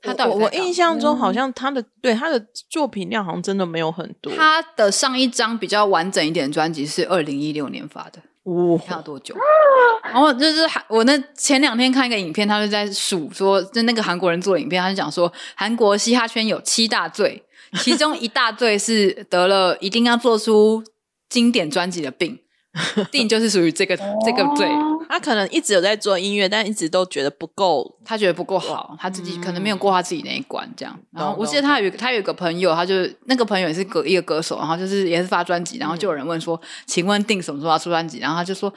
他到我印象中好像他的对他的作品量好像真的没有很多。他的上一张比较完整一点的专辑是二零一六年发的。哇，看了多久？然后就是韩，我那前两天看一个影片，他就在数说，就那个韩国人做的影片，他就讲说，韩国嘻哈圈有七大罪，其中一大罪是得了一定要做出经典专辑的病。定就是属于这个这个罪，他可能一直有在做音乐，但一直都觉得不够，他觉得不够好，他自己可能没有过他自己那一关，这样。然后我记得他有他有一个朋友，他就那个朋友也是歌一个歌手，然后就是也是发专辑，然后就有人问说，请问定什么时候要出专辑？然后他就说，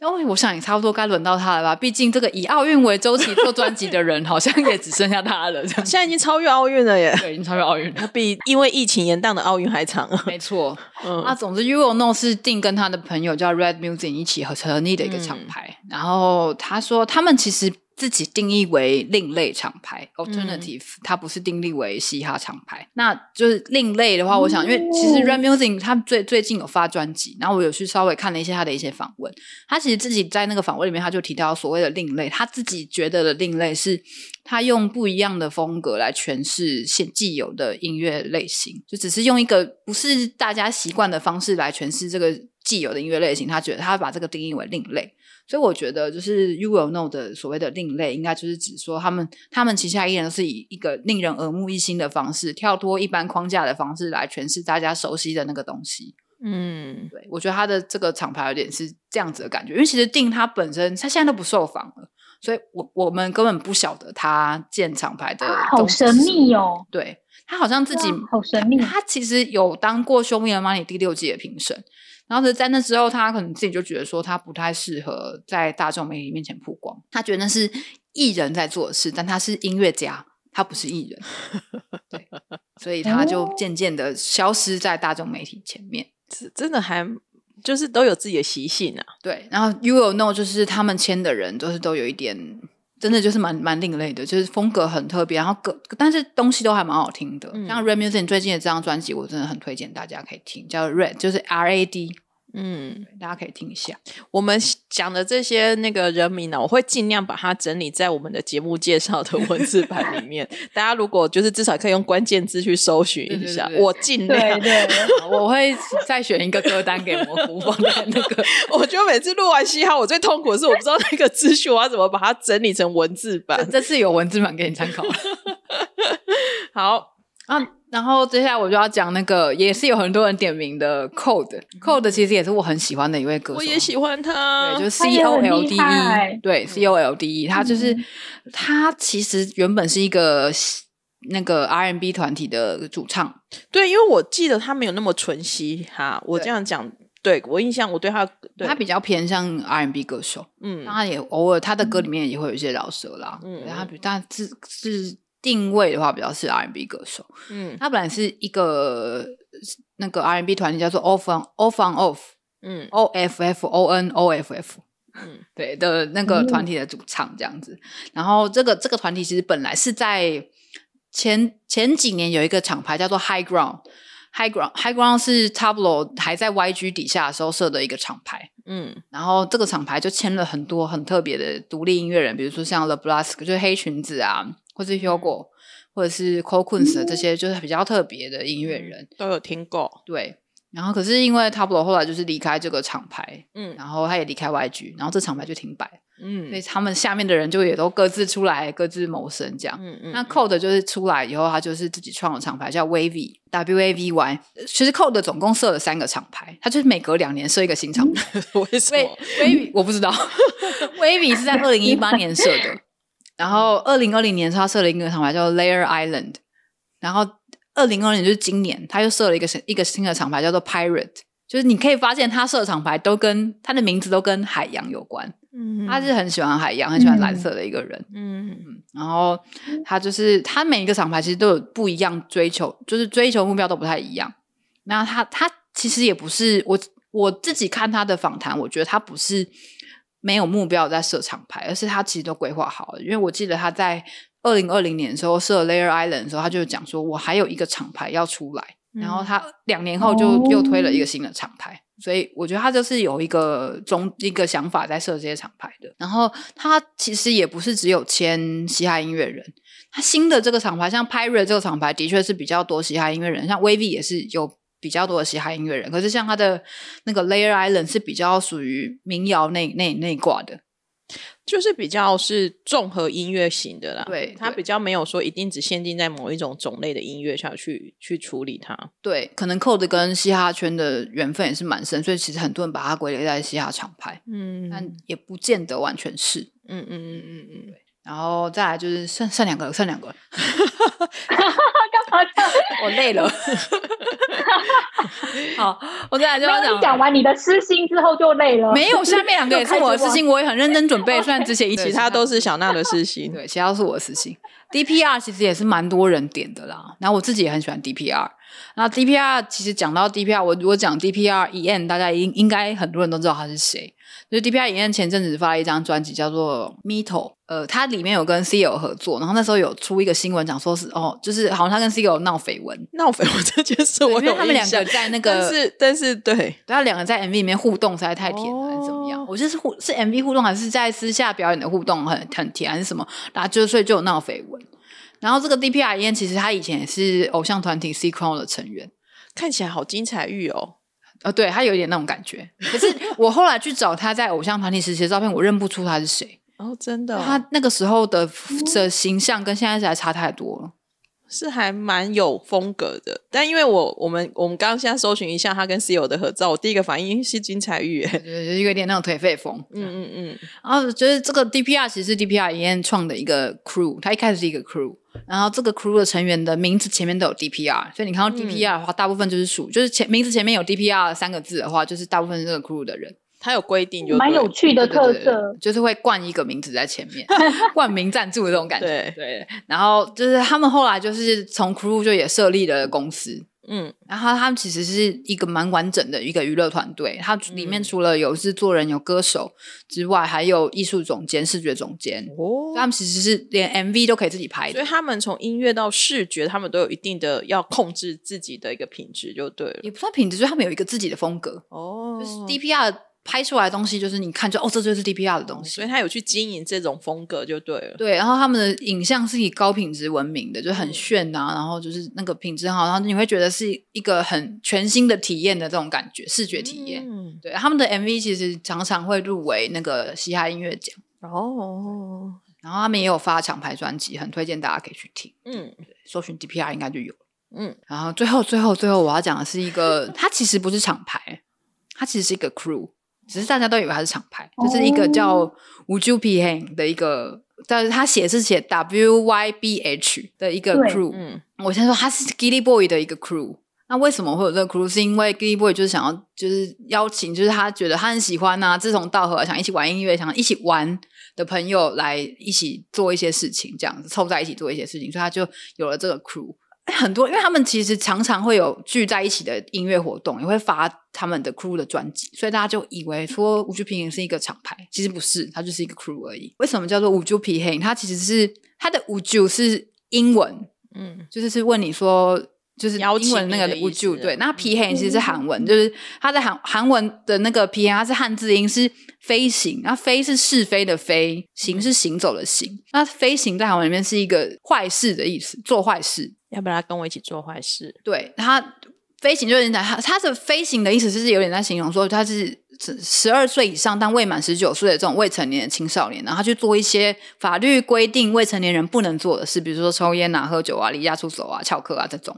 哦，我想也差不多该轮到他了吧，毕竟这个以奥运为周期做专辑的人，好像也只剩下他了。这样，现在已经超越奥运了耶，对，已经超越奥运，他比因为疫情延宕的奥运还长。没错，嗯那总之，You Will Know 是定跟他的朋友叫 Red Music。一起合成立的一个厂牌，然后他说他们其实自己定义为另类厂牌 （alternative），它不是定义为嘻哈厂牌。那就是另类的话，我想，因为其实 Red Music 他最最近有发专辑，然后我有去稍微看了一些他的一些访问。他其实自己在那个访问里面，他就提到所谓的另类，他自己觉得的另类是他用不一样的风格来诠释现既有的音乐类型，就只是用一个不是大家习惯的方式来诠释这个。既有的音乐类型，他觉得他把这个定义为另类，所以我觉得就是 You Will Know 的所谓的另类，应该就是指说他们他们旗下依然是以一个令人耳目一新的方式，跳脱一般框架的方式来诠释大家熟悉的那个东西。嗯，对，我觉得他的这个厂牌有点是这样子的感觉，因为其实定他本身他现在都不受访了，所以我我们根本不晓得他建厂牌的好神秘哦。对他好像自己好神秘，他其实有当过《Show Me the Money》第六季的评审。然后在那之后，他可能自己就觉得说，他不太适合在大众媒体面前曝光。他觉得那是艺人在做的事，但他是音乐家，他不是艺人。对，所以他就渐渐的消失在大众媒体前面。真的还就是都有自己的习性啊。对，然后 You Will Know 就是他们签的人都是都有一点，真的就是蛮蛮另类的，就是风格很特别，然后歌但是东西都还蛮好听的。像 Red Music 最近的这张专辑，我真的很推荐大家可以听，叫 Red，就是 R A D。嗯，大家可以听一下我们讲的这些那个人名呢，我会尽量把它整理在我们的节目介绍的文字版里面。大家如果就是至少可以用关键字去搜寻一下，我尽量。对，我会再选一个歌单给蘑菇放在那个。我觉得每次录完嘻哈，我最痛苦的是我不知道那个资讯我要怎么把它整理成文字版。这次有文字版给你参考了。好啊。然后接下来我就要讲那个，也是有很多人点名的 Code，Code 其实也是我很喜欢的一位歌手，我也喜欢他，对，就是 C O L D E，对，C O L D E，他就是他其实原本是一个那个 R N B 团体的主唱，对，因为我记得他没有那么纯悉哈，我这样讲，对我印象，我对他，他比较偏向 R N B 歌手，嗯，他也偶尔他的歌里面也会有一些饶舌啦，嗯，他比但是是。定位的话比较是 R&B 歌手，嗯，他本来是一个那个 R&B 团体叫做 Off On Off On Off，嗯，O F F O N O F F，嗯，对的那个团体的主唱这样子。然后这个这个团体其实本来是在前前几年有一个厂牌叫做 High Ground，High Ground，High Ground 是 Tablo 还在 YG 底下的时候设的一个厂牌。嗯，然后这个厂牌就签了很多很特别的独立音乐人，比如说像 The Blask，就是黑裙子啊，或是 Hugo，或者是 c o q u i n s 这些就是比较特别的音乐人都有听过。对。然后可是因为 Tablo 后来就是离开这个厂牌，嗯，然后他也离开 YG，然后这厂牌就停摆，嗯，所以他们下面的人就也都各自出来各自谋生这样，嗯嗯。那 Code 就是出来以后，他就是自己创了厂牌叫 Wavy W A V Y。其实 Code 总共设了三个厂牌，他就是每隔两年设一个新厂牌。为什么？Wavy 我不知道，Wavy 是在二零一八年设的，然后二零二零年他设了一个厂牌叫 Layer Island，然后。二零二零年就是今年，他又设了一个新一个新的厂牌，叫做 Pirate。就是你可以发现，他设的厂牌都跟他的名字都跟海洋有关。嗯，他是很喜欢海洋，很喜欢蓝色的一个人。嗯嗯。然后他就是他每一个厂牌其实都有不一样追求，就是追求目标都不太一样。那他他其实也不是我我自己看他的访谈，我觉得他不是没有目标在设厂牌，而是他其实都规划好了。因为我记得他在。二零二零年的时候设 Layer Island 的时候，他就讲说，我还有一个厂牌要出来，然后他两年后就又推了一个新的厂牌，所以我觉得他就是有一个中一个想法在设这些厂牌的。然后他其实也不是只有签嘻哈音乐人，他新的这个厂牌像 Pirate 这个厂牌的确是比较多嘻哈音乐人，像 V 也是有比较多的嘻哈音乐人，可是像他的那个 Layer Island 是比较属于民谣那那那挂的。就是比较是综合音乐型的啦，对，他比较没有说一定只限定在某一种种类的音乐下去去处理它。对，可能 Code 跟嘻哈圈的缘分也是蛮深，所以其实很多人把它归类在嘻哈厂牌，嗯，但也不见得完全是，嗯嗯嗯嗯嗯，对。然后再来就是剩剩两个，剩两个。我累了。好，我再来就要讲。讲完你的私心之后就累了。没有，下面两个也是我的私心，我也很认真准备。虽然之前一起，其他都是小娜的私心，对，其他都是我的私心。DPR 其实也是蛮多人点的啦，然后我自己也很喜欢 DPR。那 DPR 其实讲到 DPR，我如果讲 DPR EN，大家应应该很多人都知道他是谁。就是 DPR EN 前阵子发了一张专辑叫做 Metal，呃，它里面有跟 CEO 合作，然后那时候有出一个新闻讲说是哦，就是好像他跟 CEO 闹绯闻，闹绯闻这件事，我有他们两个在那个，但是但是对，他两个在 MV 里面互动实在太甜了，还是怎么样？我就是互是 MV 互动还是在私下表演的互动很很甜还是什么？然后就所以就有闹绯闻。然后这个 DPR 烟其实他以前也是偶像团体 C Crown 的成员，看起来好精彩玉哦，呃，对他有一点那种感觉。可是我后来去找他在偶像团体时期的照片，我认不出他是谁。哦，真的，他那个时候的的形象跟现在在差太多了。是还蛮有风格的，但因为我我们我们刚刚现在搜寻一下他跟 C 友的合照，我第一个反应是金彩玉，就有点那种颓废风。嗯嗯嗯。然后觉得这个 DPR 其实是 DPR 一创的一个 crew，他一开始是一个 crew，然后这个 crew 的成员的名字前面都有 DPR，所以你看到 DPR 的话，大部分就是属，就是前名字前面有 DPR 三个字的话，就是大部分是这个 crew 的人。他有规定，就蛮有趣的特色，就是会冠一个名字在前面，冠名赞助的这种感觉。对对，然后就是他们后来就是从 crew 就也设立了公司，嗯，然后他们其实是一个蛮完整的一个娱乐团队，它里面除了有制作人、有歌手之外，还有艺术总监、视觉总监。哦，他们其实是连 MV 都可以自己拍，所以他们从音乐到视觉，他们都有一定的要控制自己的一个品质，就对了。也不算品质，就是他们有一个自己的风格。哦，就是 DPR。拍出来的东西就是你看就哦，这就是 DPR 的东西，所以他有去经营这种风格就对了。对，然后他们的影像是以高品质闻名的，就很炫啊，然后就是那个品质好，然后你会觉得是一个很全新的体验的这种感觉，视觉体验。嗯，对，他们的 MV 其实常常会入围那个嘻哈音乐奖哦。然后他们也有发厂牌专辑，很推荐大家可以去听。嗯，搜寻 DPR 应该就有。嗯，然后最后最后最后我要讲的是一个，它其实不是厂牌，它其实是一个 crew。只是大家都以为它是厂牌，就是一个叫 Wuju P Hang 的一个，但是他写是写 W Y B H 的一个 crew。嗯，我先说他是 Gilly Boy 的一个 crew。那为什么会有这个 crew？是因为 Gilly Boy 就是想要，就是邀请，就是他觉得他很喜欢呐，志同道合，想一起玩音乐，想一起玩的朋友来一起做一些事情，这样子凑在一起做一些事情，所以他就有了这个 crew。很多，因为他们其实常常会有聚在一起的音乐活动，也会发他们的 crew 的专辑，所以大家就以为说五九平衡是一个厂牌，其实不是，它就是一个 crew 而已。为什么叫做五九皮影？它其实是它的五九是英文，嗯，就是是问你说。就是英文那个 would you 对，那皮黑其实是韩文，就是它在韩韩文的那个皮黑，它是汉字音是飞行，那飞是是非的飞，行是行走的行，那飞行在韩文里面是一个坏事的意思，做坏事，要不要跟我一起做坏事？对，它飞行就是它它的飞行的意思就是有点在形容说他是十二岁以上但未满十九岁的这种未成年的青少年，然后去做一些法律规定未成年人不能做的事，比如说抽烟啊、喝酒啊、离家出走啊、翘课啊这种。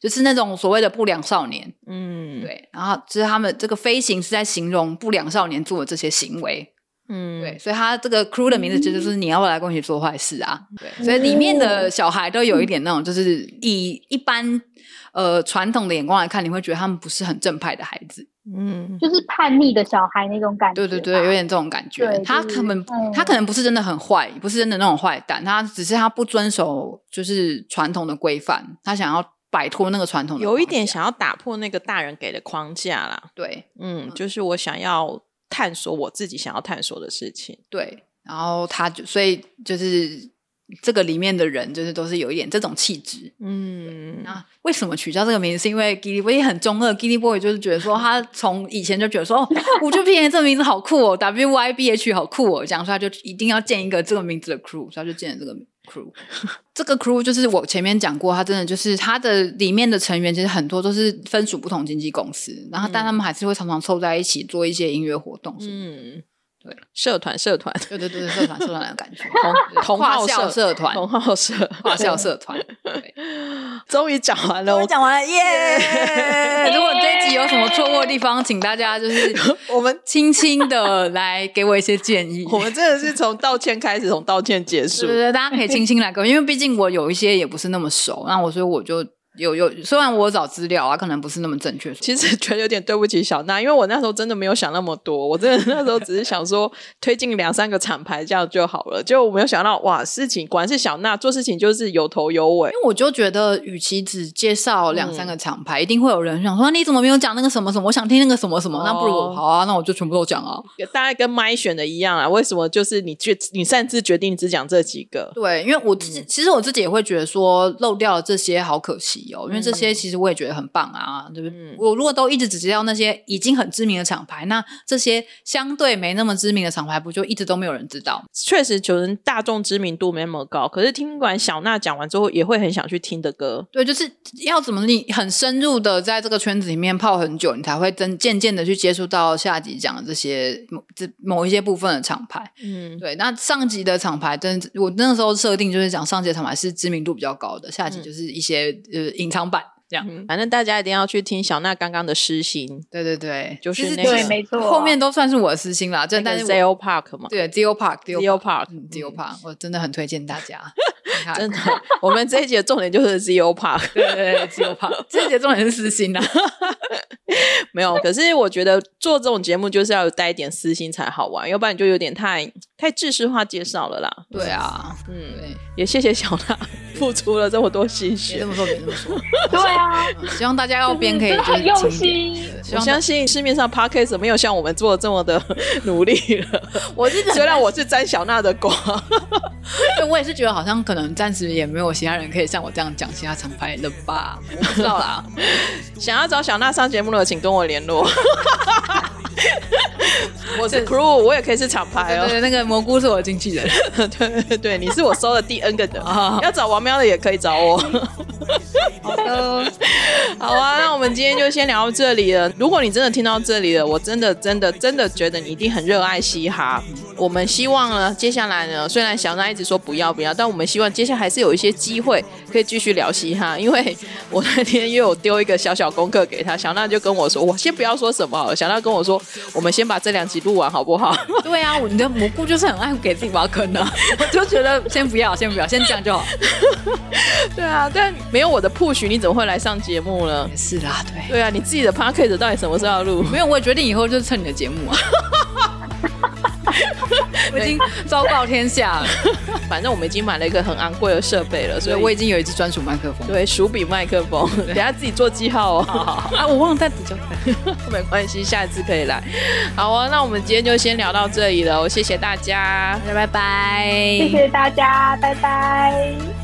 就是那种所谓的不良少年，嗯，对，然后就是他们这个飞行是在形容不良少年做的这些行为，嗯，对，所以他这个 crew 的名字其实就是你要不要来跟我一起做坏事啊？对，所以里面的小孩都有一点那种，就是以一般呃传统的眼光来看，你会觉得他们不是很正派的孩子，嗯，就是叛逆的小孩那种感觉，对对对，有点这种感觉。他可能他可能不是真的很坏，不是真的那种坏蛋，他只是他不遵守就是传统的规范，他想要。摆脱那个传统，有一点想要打破那个大人给的框架啦。对，嗯，就是我想要探索我自己想要探索的事情。对，然后他就所以就是这个里面的人，就是都是有一点这种气质。嗯，那为什么取消这个名字？是因为 Gilly Boy 很中二，Gilly Boy 就是觉得说他从以前就觉得说，哦，我就偏这个名字好酷哦，W Y B H 好酷哦，讲出来就一定要建一个这个名字的 crew，所以他就建了这个。Crew，这个 crew 就是我前面讲过，他真的就是他的里面的成员，其实很多都是分属不同经纪公司，然后但他们还是会常常凑在一起做一些音乐活动。嗯。对，社团社团，对对对，社团社团的感觉，同同校社团，同号社，跨校社团。对，终于讲完了，我讲完了，耶！如果这一集有什么错误的地方，请大家就是 我们轻轻的来给我一些建议。我们真的是从道歉开始，从道歉结束。对对，大家可以轻轻来，因为毕竟我有一些也不是那么熟，那我所以我就。有有，虽然我找资料啊，可能不是那么正确。其实 觉得有点对不起小娜，因为我那时候真的没有想那么多，我真的那时候只是想说 推进两三个厂牌这样就好了，就我没有想到哇，事情果然是小娜做事情就是有头有尾。因为我就觉得，与其只介绍两三个厂牌，一定会有人想说你怎么没有讲那个什么什么？我想听那个什么什么，那不如好啊，那我就全部都讲啊。大概跟麦选的一样啊，为什么就是你决你擅自决定只讲这几个？对，因为我自己其实我自己也会觉得说漏掉了这些好可惜哦，因为这些其实。我也觉得很棒啊，对不对？我如果都一直只知道那些已经很知名的厂牌，那这些相对没那么知名的厂牌，不就一直都没有人知道？确实，可能大众知名度没那么高。可是听完小娜讲完之后，也会很想去听的歌。对，就是要怎么你很深入的在这个圈子里面泡很久，你才会真渐渐的去接触到下集讲的这些某这某一些部分的厂牌。嗯，对。那上集的厂牌，真我那时候设定就是讲上集的厂牌是知名度比较高的，下集就是一些呃隐藏版。这样，反正大家一定要去听小娜刚刚的私心。对对对，就是那个，没错，后面都算是我的私心啦。这但是 Zio Park 嘛，对，Zio Park，Zio Park，Zio Park，我真的很推荐大家。真的，我们这一节重点就是 Zio Park，对对对，Zio Park，这一节重点是私心啦。没有，可是我觉得做这种节目就是要带一点私心才好玩，要不然就有点太太知识化介绍了啦。对啊，嗯，也谢谢小娜付出了这么多心血。别这么说，别这么说。对啊，希望大家要编可以就是用心。我相信市面上 podcast 没有像我们做的这么的努力了。我是虽然我是沾小娜的光，对我也是觉得好像可能暂时也没有其他人可以像我这样讲其他厂牌了吧？我不知道啦。想要找小娜上节目的，请跟我联络。我是 crew，我也可以是厂牌哦。对，那个蘑菇是我的经纪人。对对对，你是我收的第 N 个的。要找王喵的也可以找我。好的，好啊，那我们今天就先聊到这里了。如果你真的听到这里了，我真的真的真的觉得你一定很热爱嘻哈。我们希望呢，接下来呢，虽然小娜一直说不要不要，但我们希望接下来还是有一些机会可以继续聊嘻哈。因为我那天又有丢一个小小功课给他，小娜就跟我说，我先不要说什么，小娜跟我说，我们先把这两集录完好不好？对啊，你的蘑菇就是很爱给自己挖坑的，我就觉得先不要，先不要，先这样就好。对啊，但没有我的 push，你怎么会来上节目呢？是啦，对，对啊，你自己的 p a c k a g e 到底什么时候要录？没有，我也决定以后就是蹭你的节目啊。我已经昭告天下了。反正我们已经买了一个很昂贵的设备了，所以我已经有一支专属麦克风，对，鼠笔麦克风。等下自己做记号哦。啊，我忘了带纸胶带，没关系，下次可以来。好啊，那我们今天就先聊到这里了，谢谢大家，拜拜，谢谢大家，拜拜。